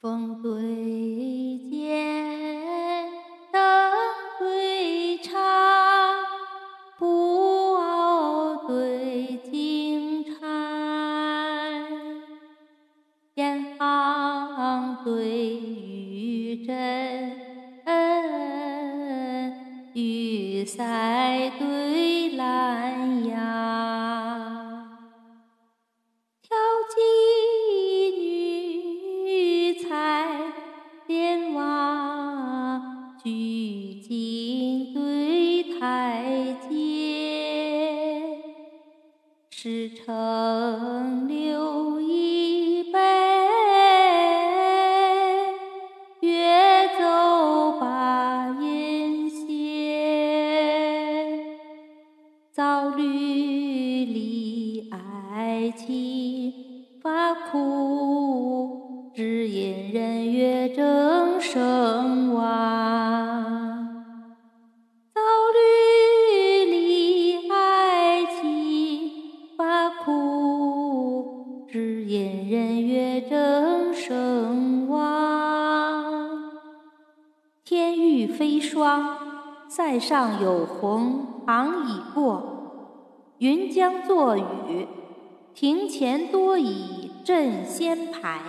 风对剑，灯对茶，布袄对金钗，烟行对玉针，玉塞对诗成留一杯，乐奏把音歇，草绿离爱情发苦，只因人月争声隐，人月正声望。天欲飞霜，塞上有鸿行已过。云将作雨，庭前多已阵先排。